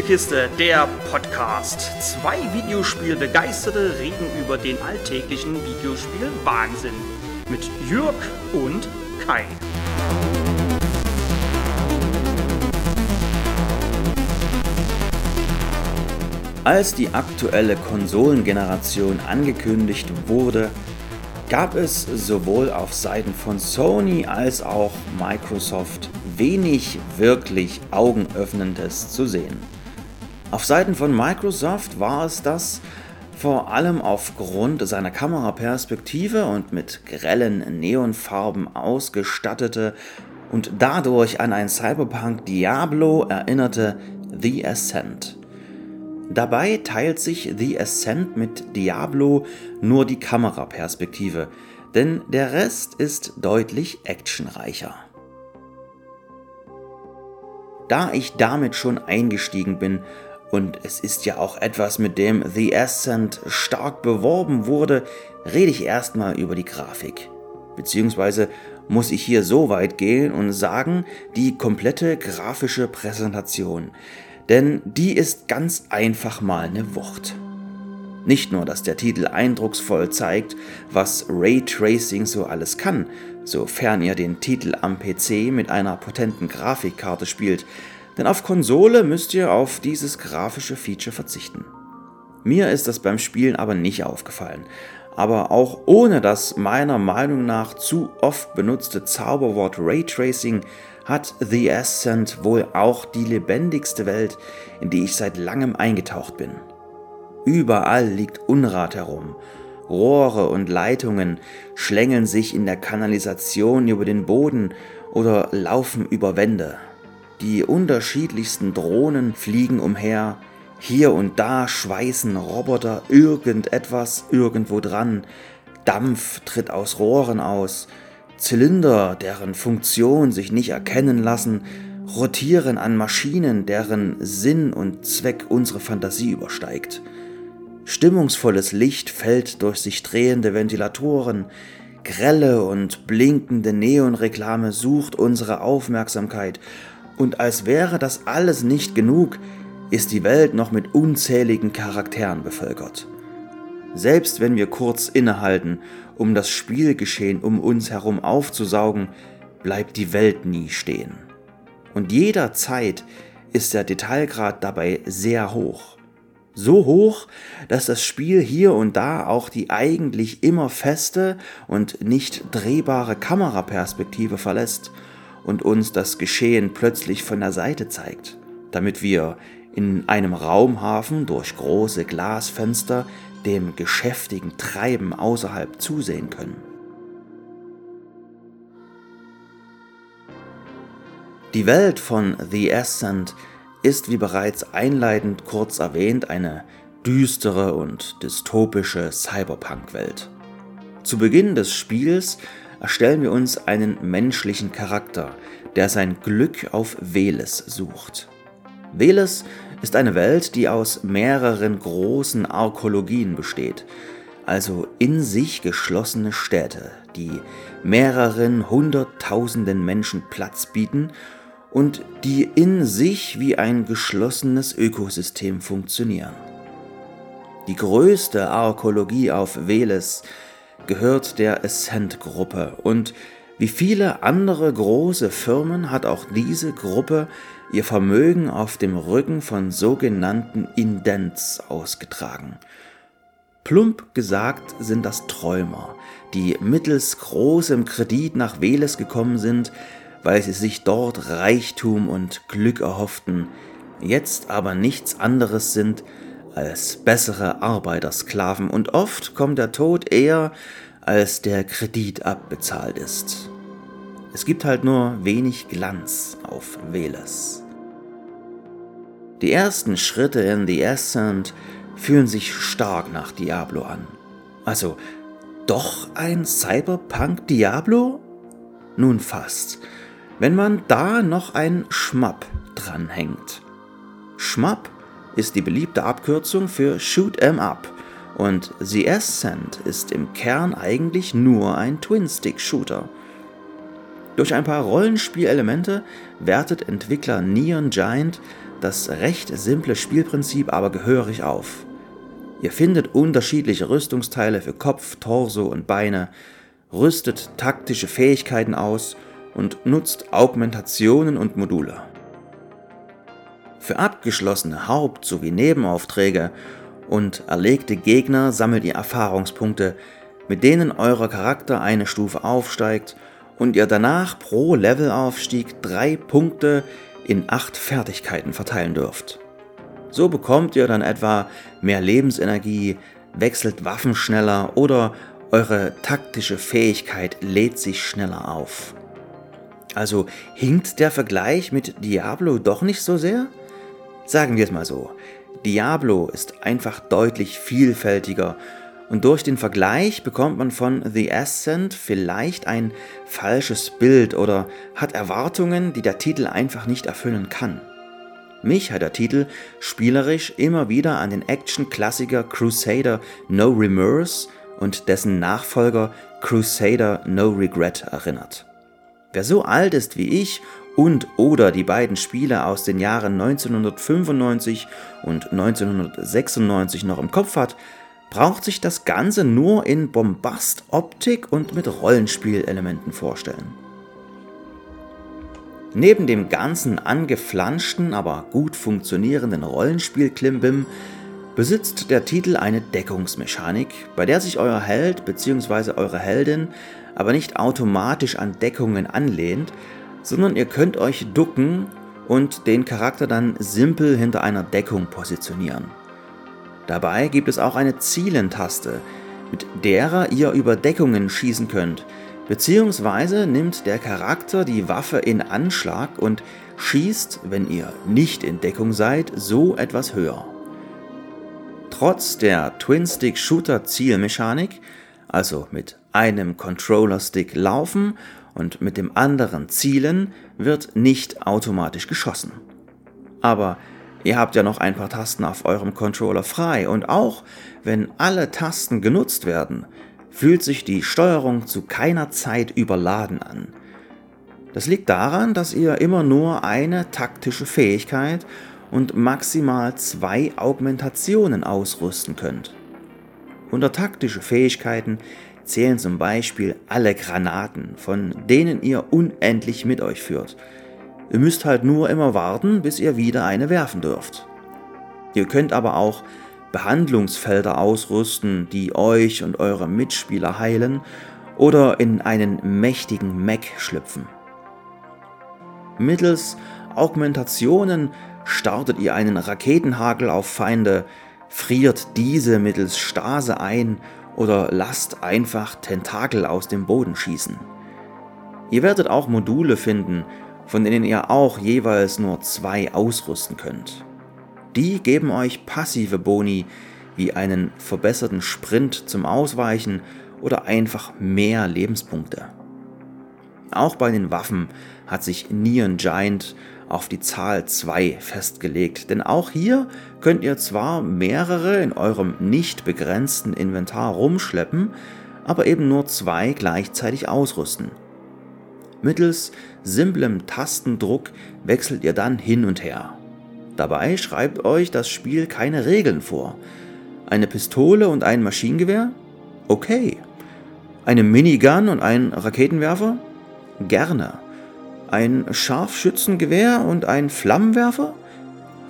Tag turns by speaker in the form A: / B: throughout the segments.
A: Spielekiste, der Podcast. Zwei Videospielbegeisterte reden über den alltäglichen Videospiel-Wahnsinn. Mit Jürg und Kai.
B: Als die aktuelle Konsolengeneration angekündigt wurde, gab es sowohl auf Seiten von Sony als auch Microsoft wenig wirklich Augenöffnendes zu sehen. Auf Seiten von Microsoft war es das vor allem aufgrund seiner Kameraperspektive und mit grellen Neonfarben ausgestattete und dadurch an ein Cyberpunk Diablo erinnerte The Ascent. Dabei teilt sich The Ascent mit Diablo nur die Kameraperspektive, denn der Rest ist deutlich actionreicher. Da ich damit schon eingestiegen bin, und es ist ja auch etwas, mit dem The Ascent stark beworben wurde, rede ich erstmal über die Grafik. Beziehungsweise muss ich hier so weit gehen und sagen, die komplette grafische Präsentation denn die ist ganz einfach mal eine Wucht. Nicht nur, dass der Titel eindrucksvoll zeigt, was Raytracing so alles kann, sofern ihr den Titel am PC mit einer potenten Grafikkarte spielt, denn auf Konsole müsst ihr auf dieses grafische Feature verzichten. Mir ist das beim Spielen aber nicht aufgefallen, aber auch ohne das meiner Meinung nach zu oft benutzte Zauberwort Raytracing hat The Ascent wohl auch die lebendigste Welt, in die ich seit langem eingetaucht bin. Überall liegt Unrat herum. Rohre und Leitungen schlängeln sich in der Kanalisation über den Boden oder laufen über Wände. Die unterschiedlichsten Drohnen fliegen umher, hier und da schweißen Roboter irgendetwas irgendwo dran, Dampf tritt aus Rohren aus, Zylinder, deren Funktion sich nicht erkennen lassen, rotieren an Maschinen, deren Sinn und Zweck unsere Fantasie übersteigt. Stimmungsvolles Licht fällt durch sich drehende Ventilatoren, grelle und blinkende Neonreklame sucht unsere Aufmerksamkeit, und als wäre das alles nicht genug, ist die Welt noch mit unzähligen Charakteren bevölkert. Selbst wenn wir kurz innehalten, um das Spielgeschehen um uns herum aufzusaugen, bleibt die Welt nie stehen. Und jederzeit ist der Detailgrad dabei sehr hoch. So hoch, dass das Spiel hier und da auch die eigentlich immer feste und nicht drehbare Kameraperspektive verlässt und uns das Geschehen plötzlich von der Seite zeigt, damit wir in einem Raumhafen durch große Glasfenster dem geschäftigen Treiben außerhalb zusehen können. Die Welt von The Ascent ist, wie bereits einleitend kurz erwähnt, eine düstere und dystopische Cyberpunk-Welt. Zu Beginn des Spiels erstellen wir uns einen menschlichen Charakter, der sein Glück auf Veles sucht. Veles ist eine Welt, die aus mehreren großen Arkologien besteht, also in sich geschlossene Städte, die mehreren hunderttausenden Menschen Platz bieten und die in sich wie ein geschlossenes Ökosystem funktionieren. Die größte Arkologie auf Veles gehört der Ascent-Gruppe und wie viele andere große Firmen hat auch diese Gruppe ihr Vermögen auf dem Rücken von sogenannten Indents ausgetragen. Plump gesagt sind das Träumer, die mittels großem Kredit nach Veles gekommen sind, weil sie sich dort Reichtum und Glück erhofften, jetzt aber nichts anderes sind als bessere Arbeitersklaven und oft kommt der Tod eher, als der Kredit abbezahlt ist. Es gibt halt nur wenig Glanz auf Veles. Die ersten Schritte in The Ascent fühlen sich stark nach Diablo an. Also, doch ein Cyberpunk Diablo? Nun fast. Wenn man da noch ein Schmapp dranhängt. Schmapp ist die beliebte Abkürzung für Shoot 'em Up und The Ascent ist im Kern eigentlich nur ein Twin-Stick-Shooter. Durch ein paar Rollenspielelemente wertet Entwickler Neon Giant das recht simple Spielprinzip aber gehörig auf. Ihr findet unterschiedliche Rüstungsteile für Kopf, Torso und Beine, rüstet taktische Fähigkeiten aus und nutzt Augmentationen und Module. Für abgeschlossene Haupt- sowie Nebenaufträge und erlegte Gegner sammelt ihr Erfahrungspunkte, mit denen euer Charakter eine Stufe aufsteigt und ihr danach pro Levelaufstieg drei Punkte in acht Fertigkeiten verteilen dürft. So bekommt ihr dann etwa mehr Lebensenergie, wechselt Waffen schneller oder eure taktische Fähigkeit lädt sich schneller auf. Also hinkt der Vergleich mit Diablo doch nicht so sehr? Sagen wir es mal so. Diablo ist einfach deutlich vielfältiger und durch den Vergleich bekommt man von The Ascent vielleicht ein falsches Bild oder hat Erwartungen, die der Titel einfach nicht erfüllen kann. Mich hat der Titel spielerisch immer wieder an den Action-Klassiker Crusader No Remorse und dessen Nachfolger Crusader No Regret erinnert. Wer so alt ist wie ich und oder die beiden Spiele aus den Jahren 1995 und 1996 noch im Kopf hat, braucht sich das Ganze nur in Bombast-Optik und mit Rollenspielelementen vorstellen. Neben dem ganzen angeflanschten, aber gut funktionierenden Rollenspiel-Klimbim besitzt der Titel eine Deckungsmechanik, bei der sich euer Held bzw. eure Heldin aber nicht automatisch an Deckungen anlehnt, sondern ihr könnt euch ducken und den Charakter dann simpel hinter einer Deckung positionieren. Dabei gibt es auch eine Zielentaste, mit derer ihr über Deckungen schießen könnt, beziehungsweise nimmt der Charakter die Waffe in Anschlag und schießt, wenn ihr nicht in Deckung seid, so etwas höher. Trotz der Twin-Stick-Shooter-Zielmechanik, also mit einem Controller-Stick laufen und mit dem anderen zielen, wird nicht automatisch geschossen. Aber Ihr habt ja noch ein paar Tasten auf eurem Controller frei und auch wenn alle Tasten genutzt werden, fühlt sich die Steuerung zu keiner Zeit überladen an. Das liegt daran, dass ihr immer nur eine taktische Fähigkeit und maximal zwei Augmentationen ausrüsten könnt. Unter taktische Fähigkeiten zählen zum Beispiel alle Granaten, von denen ihr unendlich mit euch führt – Ihr müsst halt nur immer warten, bis ihr wieder eine werfen dürft. Ihr könnt aber auch Behandlungsfelder ausrüsten, die euch und eure Mitspieler heilen oder in einen mächtigen Mech schlüpfen. Mittels Augmentationen startet ihr einen Raketenhagel auf Feinde, friert diese mittels Stase ein oder lasst einfach Tentakel aus dem Boden schießen. Ihr werdet auch Module finden, von denen ihr auch jeweils nur zwei ausrüsten könnt. Die geben euch passive Boni wie einen verbesserten Sprint zum Ausweichen oder einfach mehr Lebenspunkte. Auch bei den Waffen hat sich Neon Giant auf die Zahl 2 festgelegt, denn auch hier könnt ihr zwar mehrere in eurem nicht begrenzten Inventar rumschleppen, aber eben nur zwei gleichzeitig ausrüsten. Mittels simplem Tastendruck wechselt ihr dann hin und her. Dabei schreibt euch das Spiel keine Regeln vor. Eine Pistole und ein Maschinengewehr? Okay. Eine Minigun und ein Raketenwerfer? Gerne. Ein Scharfschützengewehr und ein Flammenwerfer?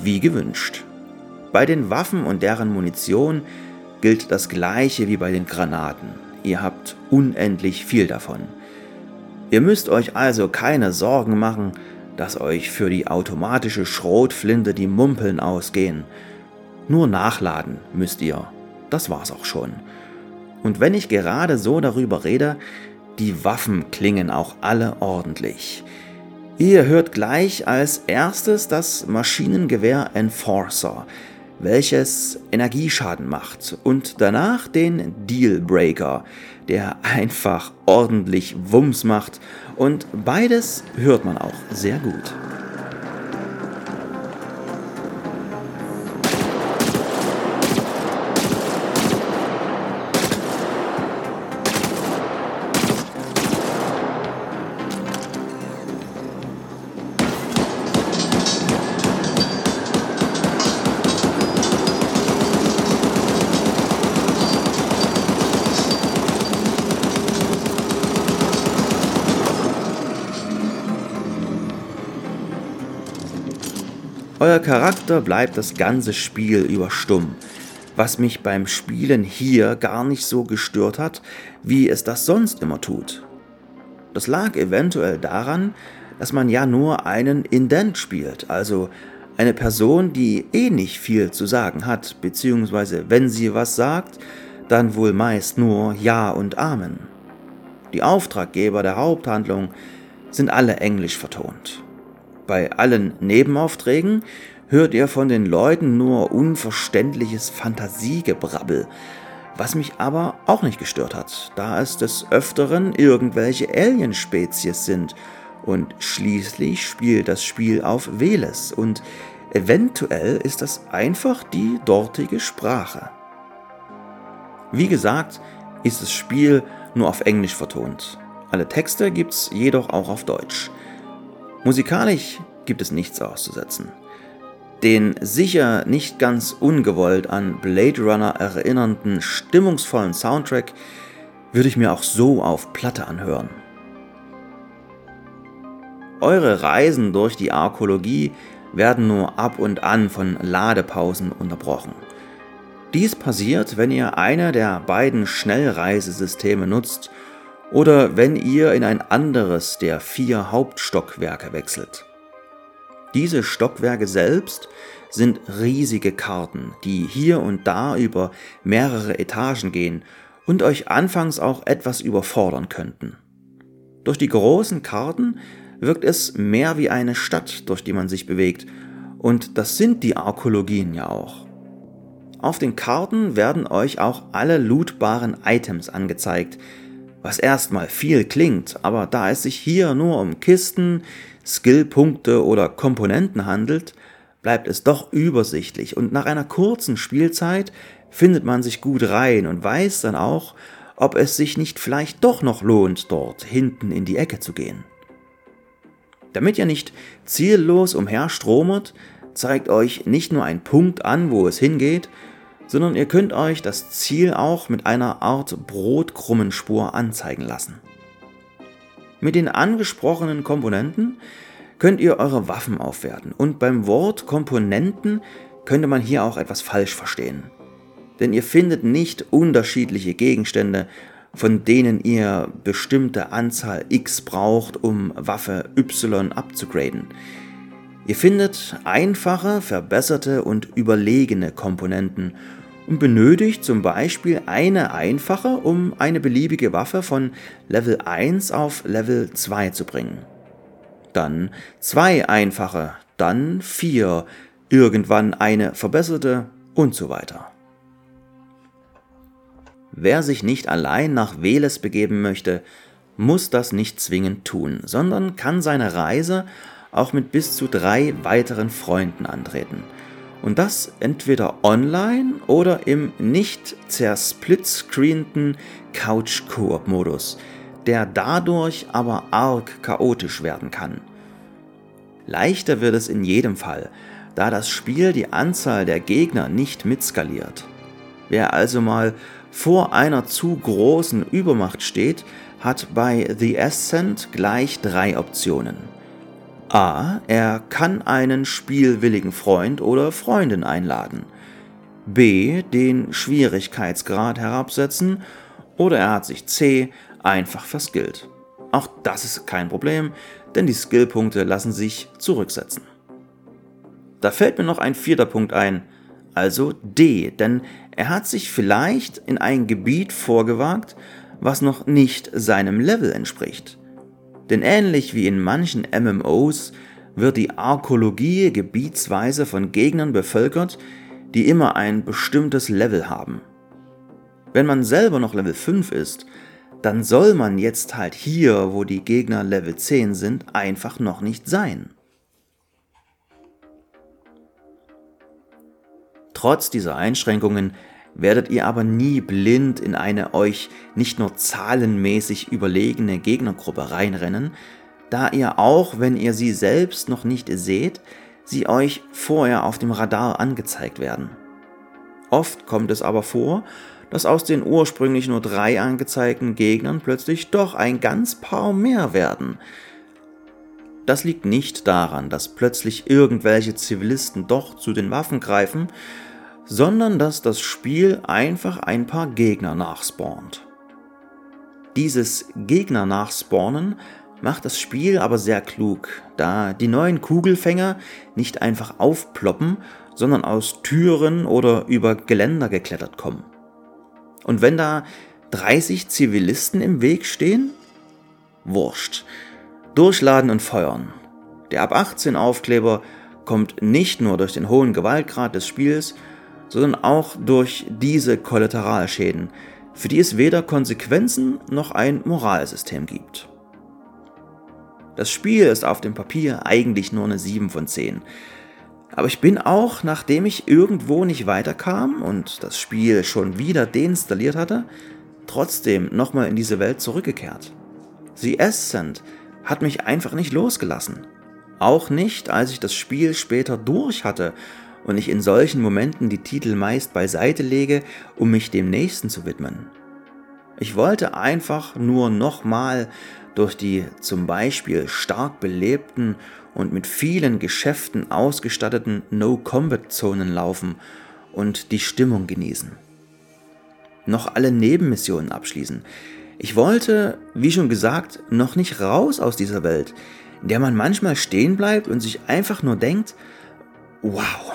B: Wie gewünscht. Bei den Waffen und deren Munition gilt das gleiche wie bei den Granaten. Ihr habt unendlich viel davon. Ihr müsst euch also keine Sorgen machen, dass euch für die automatische Schrotflinte die Mumpeln ausgehen. Nur nachladen müsst ihr. Das war's auch schon. Und wenn ich gerade so darüber rede, die Waffen klingen auch alle ordentlich. Ihr hört gleich als erstes das Maschinengewehr Enforcer, welches Energieschaden macht und danach den Dealbreaker, der einfach ordentlich Wumms macht und beides hört man auch sehr gut. Euer Charakter bleibt das ganze Spiel über stumm, was mich beim Spielen hier gar nicht so gestört hat, wie es das sonst immer tut. Das lag eventuell daran, dass man ja nur einen Indent spielt, also eine Person, die eh nicht viel zu sagen hat, beziehungsweise wenn sie was sagt, dann wohl meist nur Ja und Amen. Die Auftraggeber der Haupthandlung sind alle englisch vertont. Bei allen Nebenaufträgen hört ihr von den Leuten nur unverständliches Fantasiegebrabbel, was mich aber auch nicht gestört hat, da es des Öfteren irgendwelche Alienspezies sind und schließlich spielt das Spiel auf Veles und eventuell ist das einfach die dortige Sprache. Wie gesagt, ist das Spiel nur auf Englisch vertont. Alle Texte gibt's jedoch auch auf Deutsch. Musikalisch gibt es nichts auszusetzen. Den sicher nicht ganz ungewollt an Blade Runner erinnernden stimmungsvollen Soundtrack würde ich mir auch so auf Platte anhören. Eure Reisen durch die Arkologie werden nur ab und an von Ladepausen unterbrochen. Dies passiert, wenn ihr eine der beiden Schnellreisesysteme nutzt oder wenn ihr in ein anderes der vier Hauptstockwerke wechselt. Diese Stockwerke selbst sind riesige Karten, die hier und da über mehrere Etagen gehen und euch anfangs auch etwas überfordern könnten. Durch die großen Karten wirkt es mehr wie eine Stadt, durch die man sich bewegt, und das sind die Arkologien ja auch. Auf den Karten werden euch auch alle lootbaren Items angezeigt, was erstmal viel klingt, aber da es sich hier nur um Kisten, Skillpunkte oder Komponenten handelt, bleibt es doch übersichtlich und nach einer kurzen Spielzeit findet man sich gut rein und weiß dann auch, ob es sich nicht vielleicht doch noch lohnt, dort hinten in die Ecke zu gehen. Damit ihr nicht ziellos umherstromert, zeigt euch nicht nur ein Punkt an, wo es hingeht, sondern ihr könnt euch das Ziel auch mit einer Art Brotkrummenspur anzeigen lassen. Mit den angesprochenen Komponenten könnt ihr eure Waffen aufwerten und beim Wort Komponenten könnte man hier auch etwas falsch verstehen. Denn ihr findet nicht unterschiedliche Gegenstände, von denen ihr bestimmte Anzahl X braucht, um Waffe Y abzugraden. Ihr findet einfache, verbesserte und überlegene Komponenten und benötigt zum Beispiel eine einfache, um eine beliebige Waffe von Level 1 auf Level 2 zu bringen. Dann zwei einfache, dann vier, irgendwann eine verbesserte und so weiter. Wer sich nicht allein nach Veles begeben möchte, muss das nicht zwingend tun, sondern kann seine Reise auch mit bis zu drei weiteren Freunden antreten. Und das entweder online oder im nicht zersplitscreenten Couch-Koop-Modus, der dadurch aber arg chaotisch werden kann. Leichter wird es in jedem Fall, da das Spiel die Anzahl der Gegner nicht mitskaliert. Wer also mal vor einer zu großen Übermacht steht, hat bei The Ascent gleich drei Optionen. A. Er kann einen spielwilligen Freund oder Freundin einladen. B. Den Schwierigkeitsgrad herabsetzen. Oder er hat sich C. einfach verskillt. Auch das ist kein Problem, denn die Skillpunkte lassen sich zurücksetzen. Da fällt mir noch ein vierter Punkt ein, also D, denn er hat sich vielleicht in ein Gebiet vorgewagt, was noch nicht seinem Level entspricht. Denn ähnlich wie in manchen MMOs wird die Arkologie gebietsweise von Gegnern bevölkert, die immer ein bestimmtes Level haben. Wenn man selber noch Level 5 ist, dann soll man jetzt halt hier, wo die Gegner Level 10 sind, einfach noch nicht sein. Trotz dieser Einschränkungen werdet ihr aber nie blind in eine euch nicht nur zahlenmäßig überlegene Gegnergruppe reinrennen, da ihr auch, wenn ihr sie selbst noch nicht seht, sie euch vorher auf dem Radar angezeigt werden. Oft kommt es aber vor, dass aus den ursprünglich nur drei angezeigten Gegnern plötzlich doch ein ganz paar mehr werden. Das liegt nicht daran, dass plötzlich irgendwelche Zivilisten doch zu den Waffen greifen, sondern dass das Spiel einfach ein paar Gegner nachspawnt. Dieses Gegner nachspawnen macht das Spiel aber sehr klug, da die neuen Kugelfänger nicht einfach aufploppen, sondern aus Türen oder über Geländer geklettert kommen. Und wenn da 30 Zivilisten im Weg stehen? Wurscht. Durchladen und feuern. Der ab 18 Aufkleber kommt nicht nur durch den hohen Gewaltgrad des Spiels, sondern auch durch diese Kollateralschäden, für die es weder Konsequenzen noch ein Moralsystem gibt. Das Spiel ist auf dem Papier eigentlich nur eine 7 von 10. Aber ich bin auch, nachdem ich irgendwo nicht weiterkam und das Spiel schon wieder deinstalliert hatte, trotzdem nochmal in diese Welt zurückgekehrt. The Ascent hat mich einfach nicht losgelassen. Auch nicht, als ich das Spiel später durch hatte und ich in solchen Momenten die Titel meist beiseite lege, um mich dem nächsten zu widmen. Ich wollte einfach nur nochmal durch die zum Beispiel stark belebten und mit vielen Geschäften ausgestatteten No-Combat-Zonen laufen und die Stimmung genießen. Noch alle Nebenmissionen abschließen. Ich wollte, wie schon gesagt, noch nicht raus aus dieser Welt, in der man manchmal stehen bleibt und sich einfach nur denkt, wow.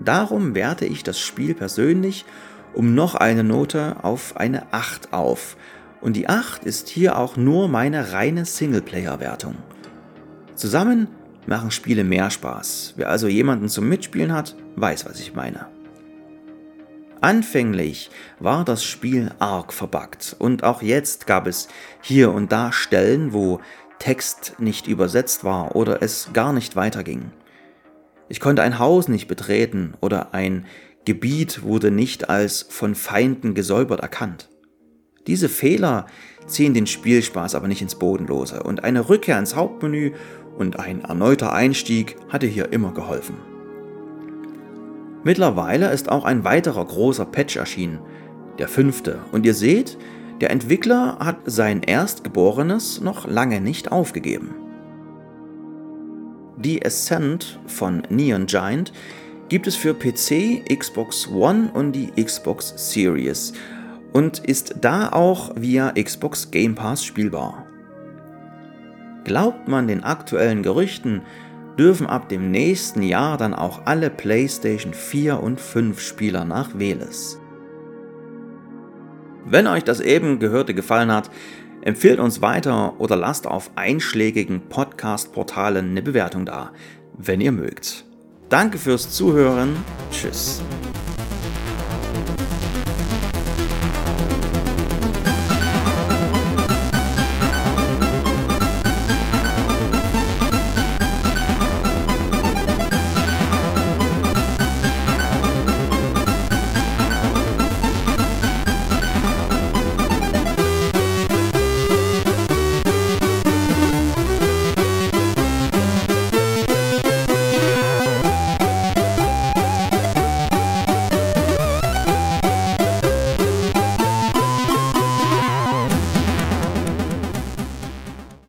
B: Darum werte ich das Spiel persönlich um noch eine Note auf eine 8 auf. Und die 8 ist hier auch nur meine reine Singleplayer-Wertung. Zusammen machen Spiele mehr Spaß. Wer also jemanden zum Mitspielen hat, weiß, was ich meine. Anfänglich war das Spiel arg verbuggt und auch jetzt gab es hier und da Stellen, wo Text nicht übersetzt war oder es gar nicht weiterging. Ich konnte ein Haus nicht betreten oder ein Gebiet wurde nicht als von Feinden gesäubert erkannt. Diese Fehler ziehen den Spielspaß aber nicht ins Bodenlose und eine Rückkehr ins Hauptmenü und ein erneuter Einstieg hatte hier immer geholfen. Mittlerweile ist auch ein weiterer großer Patch erschienen, der fünfte, und ihr seht, der Entwickler hat sein Erstgeborenes noch lange nicht aufgegeben. Die Ascent von Neon Giant gibt es für PC, Xbox One und die Xbox Series und ist da auch via Xbox Game Pass spielbar. Glaubt man den aktuellen Gerüchten, dürfen ab dem nächsten Jahr dann auch alle PlayStation 4 und 5 Spieler nach Veles. Wenn euch das eben Gehörte gefallen hat, empfehlt uns weiter oder lasst auf einschlägigen Podcast-Portalen eine Bewertung da, wenn ihr mögt. Danke fürs Zuhören. Tschüss.